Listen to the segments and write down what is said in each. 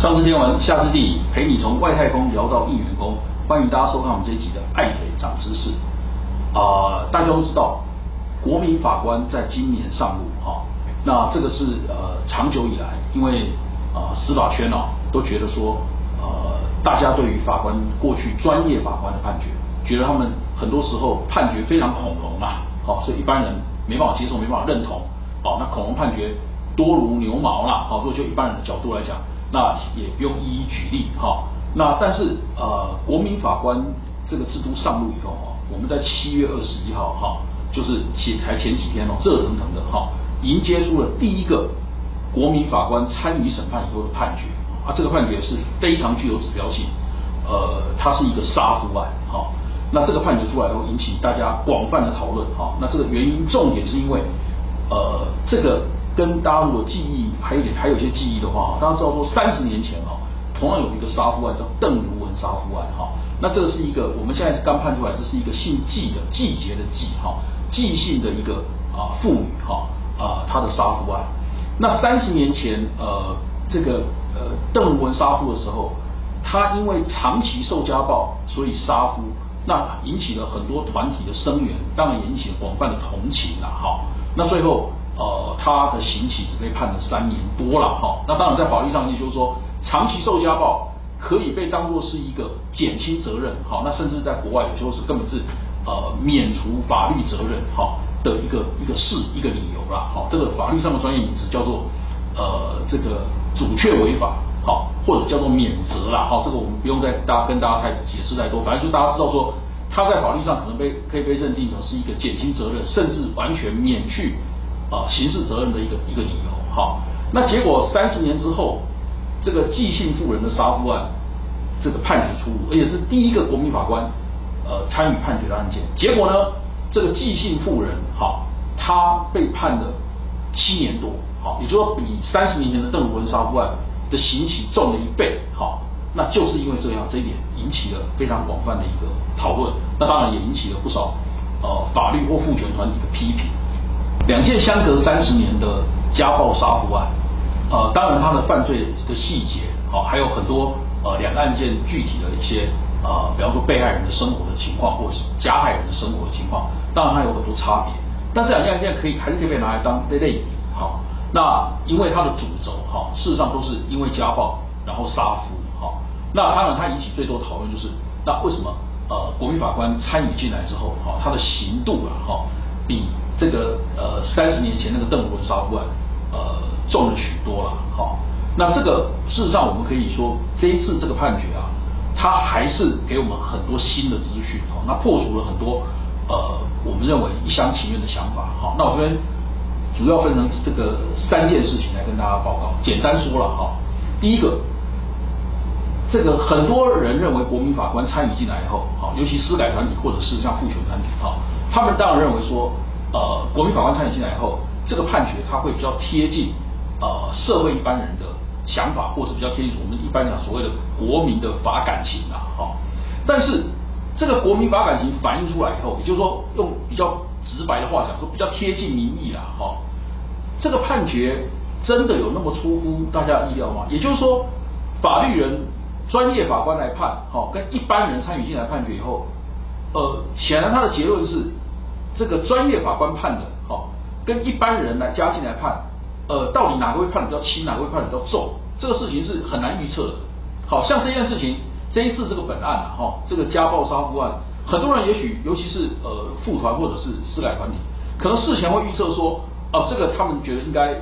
上知天文，下知地理，陪你从外太空聊到应员工。欢迎大家收看我们这一集的《爱嘴长知识》。啊，大家都知道，国民法官在今年上路哈。那这个是呃长久以来，因为啊司法圈哦都觉得说，呃大家对于法官过去专业法官的判决，觉得他们很多时候判决非常恐龙啊，好，所以一般人没办法接受，没办法认同。好，那恐龙判决多如牛毛啦，好，如果就一般人的角度来讲。那也不用一一举例哈。那但是呃，国民法官这个制度上路以后哈，我们在七月二十一号哈，就是前才前几天哦，热腾腾的哈，迎接出了第一个国民法官参与审判以后的判决啊，这个判决是非常具有指标性，呃，它是一个杀夫案哈。那这个判决出来后引起大家广泛的讨论哈。那这个原因重点是因为呃这个。跟大家如果记忆还有点还有些记忆的话，大家知道说三十年前哦，同样有一个杀夫案叫邓如文杀夫案哈，那这个是一个我们现在是刚判出来，这是一个姓季的季节的季哈，季姓的一个啊妇女哈啊她的杀夫案。那三十年前呃这个呃邓如文杀夫的时候，她因为长期受家暴，所以杀夫，那引起了很多团体的声援，当然引起广泛的同情了哈。那最后。呃，他的刑期只被判了三年多了哈。那当然，在法律上也就是说，长期受家暴可以被当作是一个减轻责任哈。那甚至在国外有时候是根本是呃免除法律责任哈的一个一个事一个理由啦。好，这个法律上的专业名词叫做呃这个阻却违法好，或者叫做免责啦。好，这个我们不用再大家跟大家太解释太多，反正就大家知道说，他在法律上可能被可以被认定成是一个减轻责任，甚至完全免去。啊，刑事责任的一个一个理由，好，那结果三十年之后，这个季姓妇人的杀夫案，这个判决出炉，而且是第一个国民法官呃参与判决的案件，结果呢，这个季姓妇人，好，他被判了七年多，好，也就是说比三十年前的邓文杀夫案的刑期重了一倍，好，那就是因为这样，这一点引起了非常广泛的一个讨论，那当然也引起了不少呃法律或父权团体的批评。两件相隔三十年的家暴杀夫案，呃，当然他的犯罪的细节，好，还有很多呃两个案件具体的一些呃，比方说被害人的生活的情况，或是加害人的生活的情况，当然它有很多差别。但这两件案件可以还是可以被拿来当类类比，好，那因为它的主轴哈，事实上都是因为家暴然后杀夫，好，那当然它引起最多讨论就是，那为什么呃国民法官参与进来之后，哈，他的刑度啊，哈，比这个呃三十年前那个邓文杀夫案，呃重了许多了，好，那这个事实上我们可以说这一次这个判决啊，它还是给我们很多新的资讯，好，那破除了很多呃我们认为一厢情愿的想法，好，那我这边主要分成这个三件事情来跟大家报告，简单说了哈，第一个，这个很多人认为国民法官参与进来以后，好，尤其司改团体或者是像父权团体，哈，他们当然认为说。呃，国民法官参与进来以后，这个判决他会比较贴近呃社会一般人的想法，或者比较贴近我们一般讲所谓的国民的法感情啊，哈。但是这个国民法感情反映出来以后，也就是说用比较直白的话讲，说比较贴近民意啦，哈。这个判决真的有那么出乎大家的意料吗？也就是说，法律人专业法官来判，好，跟一般人参与进来判决以后，呃，显然他的结论是。这个专业法官判的，好，跟一般人来加进来判，呃，到底哪个会判比较轻，哪个会判比较重？这个事情是很难预测的。好像这件事情，这一次这个本案啊，哈，这个家暴杀夫案，很多人也许，尤其是呃，副团或者是司改团体，可能事前会预测说，哦，这个他们觉得应该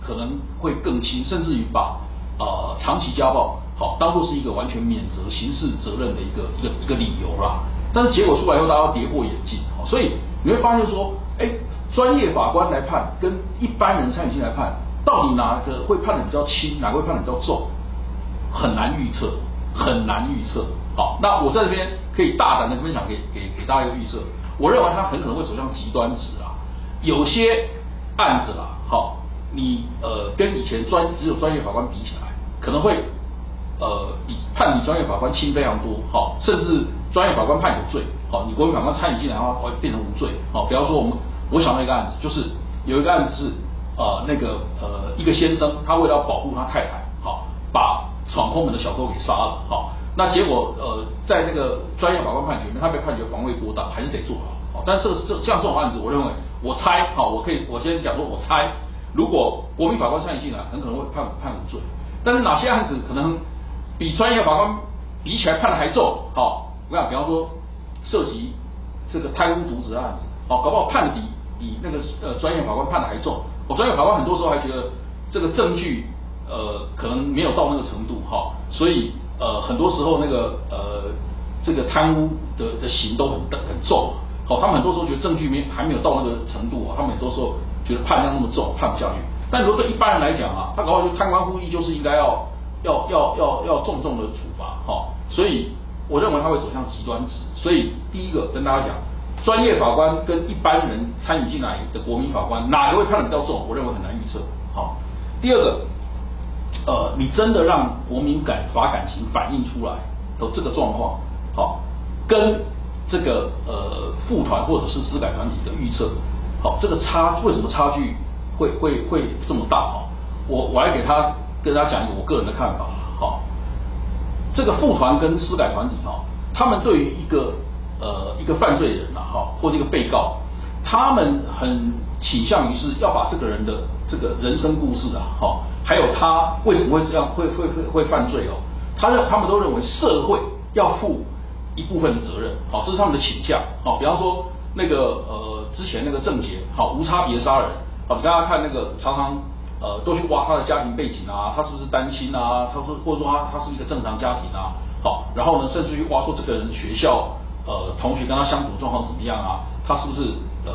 可能会更轻，甚至于把呃长期家暴，好，当做是一个完全免责刑事责任的一个一个一个理由啦。但是结果出来以后，大家跌破眼镜，所以你会发现说，哎，专业法官来判跟一般人参与进来判，到底哪个会判的比较轻，哪个会判的比较重，很难预测，很难预测。好，那我在这边可以大胆的分享给给给大家一个预测，我认为他很可能会走向极端值啊，有些案子啦，好，你呃跟以前专只有专业法官比起来，可能会呃比判比专业法官轻非常多，好，甚至。专业法官判有罪，好，你国民法官参与进来的话，会变成无罪，好，比方说我们我想到一个案子，就是有一个案子是呃那个呃一个先生，他为了保护他太太，好，把闯空门的小偷给杀了，好，那结果呃，在那个专业法官判决里面，他被判决防卫过当，还是得坐牢，好，但这个这像这种案子，我认为我猜，好，我可以我先讲说，我猜，如果国民法官参与进来，很可能会判判无罪，但是哪些案子可能比专业法官比起来判的还重，好，我讲比方说涉及这个贪污渎职案子，好，搞不好判的比比那个呃专业法官判的还重，我专业法官很多时候还觉得这个证据。呃，可能没有到那个程度哈，所以呃，很多时候那个呃，这个贪污的的刑都很很重，好，他们很多时候觉得证据没还没有到那个程度啊，他们很多时候觉得判量那么重，判不下去。但如果对一般人来讲啊，他搞不好就贪官污吏就是应该要要要要要重重的处罚，哈，所以我认为他会走向极端值。所以第一个跟大家讲，专业法官跟一般人参与进来的国民法官哪个会判的比较重，我认为很难预测，好。第二个。呃，你真的让国民感法感情反映出来的这个状况，好，跟这个呃副团或者是司改团体的预测，好，这个差为什么差距会会会这么大？哈，我我来给他跟大家讲一个我个人的看法，好，这个副团跟司改团体哈，他们对于一个呃一个犯罪人呐，哈，或者一个被告，他们很倾向于是要把这个人的这个人生故事啊，哈。还有他为什么会这样会会会会犯罪哦？他认他们都认为社会要负一部分的责任，好，这是他们的倾向，好，比方说那个呃之前那个郑杰，好无差别杀人，好，大家看那个常常呃都去挖他的家庭背景啊，他是不是单亲啊？他说或者说他他是一个正常家庭啊，好，然后呢甚至于挖出这个人学校呃同学跟他相处状况怎么样啊？他是不是呃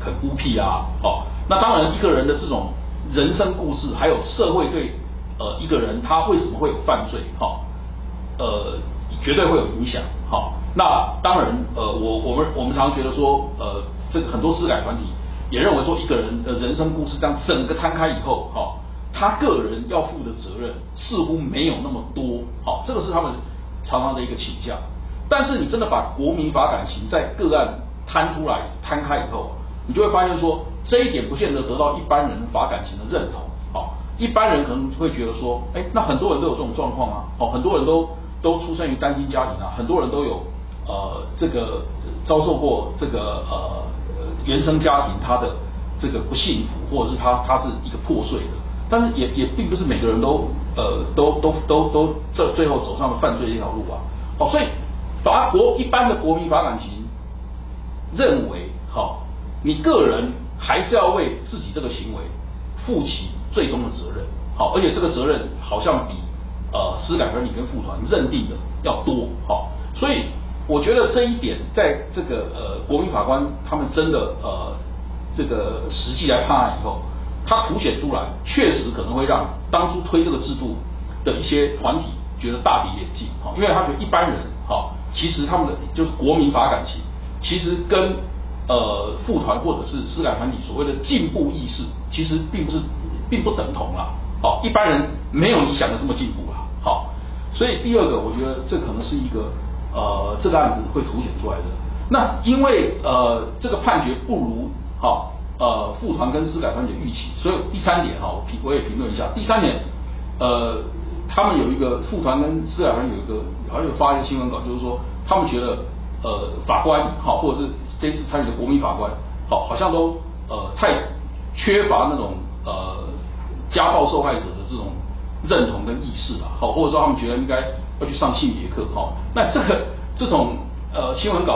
很孤僻啊？好，那当然一个人的这种。人生故事，还有社会对呃一个人他为什么会有犯罪，哈，呃绝对会有影响，好，那当然呃我我们我们常常觉得说呃这很多司改团体也认为说一个人的人生故事这样整个摊开以后，哈，他个人要负的责任似乎没有那么多，好，这个是他们常常的一个倾向，但是你真的把国民法感情在个案摊出来摊开以后，你就会发现说。这一点不见得得到一般人法感情的认同，好，一般人可能会觉得说，哎，那很多人都有这种状况啊，哦，很多人都都出生于单亲家庭啊，很多人都有呃这个遭受过这个呃原生家庭他的这个不幸福，或者是他他是一个破碎的，但是也也并不是每个人都呃都都都都最最后走上了犯罪这条路啊，哦，所以法国一般的国民法感情认为，好，你个人。还是要为自己这个行为负起最终的责任，好，而且这个责任好像比呃司改团体跟复团认定的要多，好，所以我觉得这一点在这个呃国民法官他们真的呃这个实际来判案以后，他凸显出来，确实可能会让当初推这个制度的一些团体觉得大跌眼镜，好，因为他觉得一般人，好，其实他们的就是国民法感情，其实跟呃，副团或者是私改团体所谓的进步意识，其实并不是，并不等同啦。好，一般人没有你想的这么进步啦。好，所以第二个，我觉得这可能是一个呃，这个案子会凸显出来的。那因为呃，这个判决不如好呃副团跟司改团的预期，所以第三点哈，我评我也评论一下。第三点，呃，他们有一个副团跟司改团有一个，好像有发一个新闻稿，就是说他们觉得呃法官好或者是。这次参与的国民法官，好，好像都呃太缺乏那种呃家暴受害者的这种认同跟意识了，好，或者说他们觉得应该要去上性别课，好，那这个这种呃新闻稿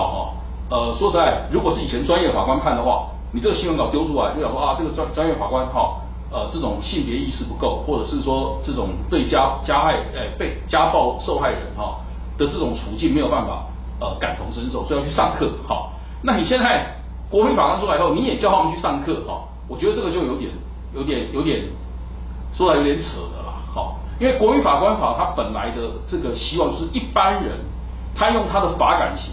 哈，呃说实在，如果是以前专业法官判的话，你这个新闻稿丢出来，就想说啊，这个专专业法官哈，呃这种性别意识不够，或者是说这种对加加害诶被家暴受害人哈的这种处境没有办法呃感同身受，所以要去上课，好。那你现在国民法官出来后，你也叫他们去上课哈？我觉得这个就有点、有点、有点说来有点扯的啦，好，因为国民法官法它本来的这个希望就是一般人他用他的法感情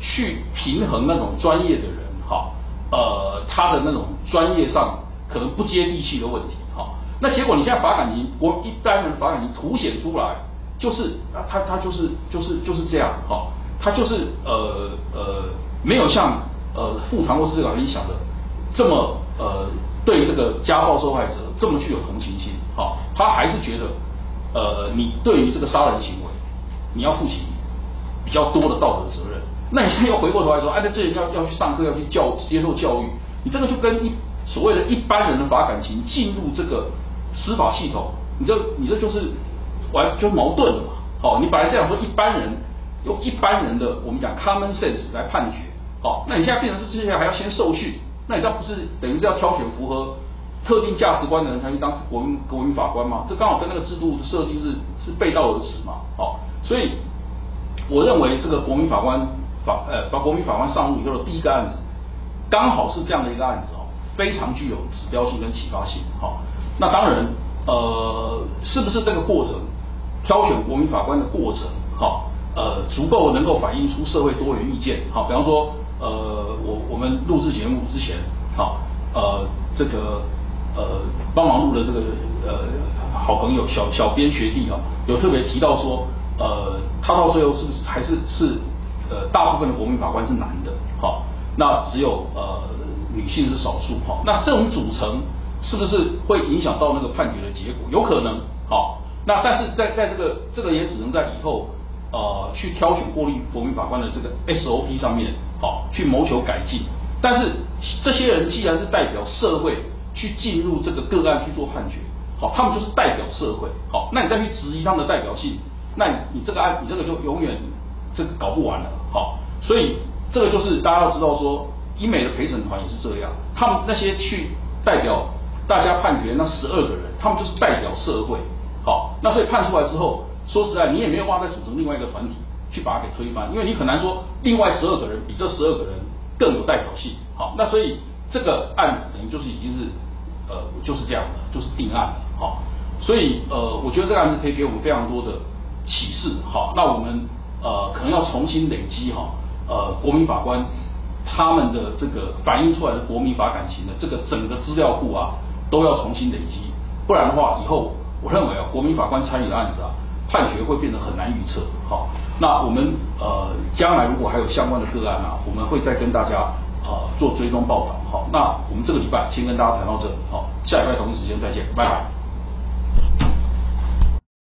去平衡那种专业的人哈，呃，他的那种专业上可能不接地气的问题哈。那结果你现在法感情，国一般人法感情凸显出来，就是啊，他他就是就是就是这样哈，他就是呃呃。没有像呃副团或司长你想的这么呃对这个家暴受害者这么具有同情心，好，他还是觉得呃，你对于这个杀人行为，你要负起比较多的道德责任。那你现在又回过头来说，哎，那这人要要去上课，要去教接受教育，你这个就跟一所谓的一般人的法感情进入这个司法系统，你这你这就是完就矛盾了嘛。哦，你本来是想说一般人用一般人的我们讲 common sense 来判决，哦，那你现在变成是这些还要先受训，那你这不是等于是要挑选符合特定价值观的人才去当国民国民法官吗？这刚好跟那个制度的设计是是背道而驰嘛。哦，所以我认为这个国民法官法呃把国民法官上路以后的第一个案子，刚好是这样的一个案子哦，非常具有指标性跟启发性。好，那当然呃是不是这个过程？挑选国民法官的过程，好，呃，足够能够反映出社会多元意见，好，比方说，呃，我我们录制节目之前，好，呃，这个呃帮忙录的这个呃好朋友小小编学弟啊，有特别提到说，呃，他到最后是还是是呃大部分的国民法官是男的，好，那只有呃女性是少数，哈，那这种组成是不是会影响到那个判决的结果？有可能，好。那但是在在这个这个也只能在以后呃去挑选过滤国民法官的这个 SOP 上面好去谋求改进。但是这些人既然是代表社会去进入这个个案去做判决，好，他们就是代表社会，好，那你再去质疑他们的代表性，那你这个案你这个就永远这搞不完了，好，所以这个就是大家要知道说，英美的陪审团也是这样，他们那些去代表大家判决那十二个人，他们就是代表社会。好，那所以判出来之后，说实在，你也没有办法再组成另外一个团体去把它给推翻，因为你很难说另外十二个人比这十二个人更有代表性。好，那所以这个案子等于就是已经是呃就是这样的，就是定案了。好，所以呃我觉得这个案子可以给我们非常多的启示。好，那我们呃可能要重新累积哈呃国民法官他们的这个反映出来的国民法感情的这个整个资料库啊都要重新累积，不然的话以后。我认为啊，国民法官参与的案子啊，判决会变得很难预测。好，那我们呃将来如果还有相关的个案啊，我们会再跟大家呃做追踪报道。好，那我们这个礼拜先跟大家谈到这。好，下礼拜同一时间再见，拜拜。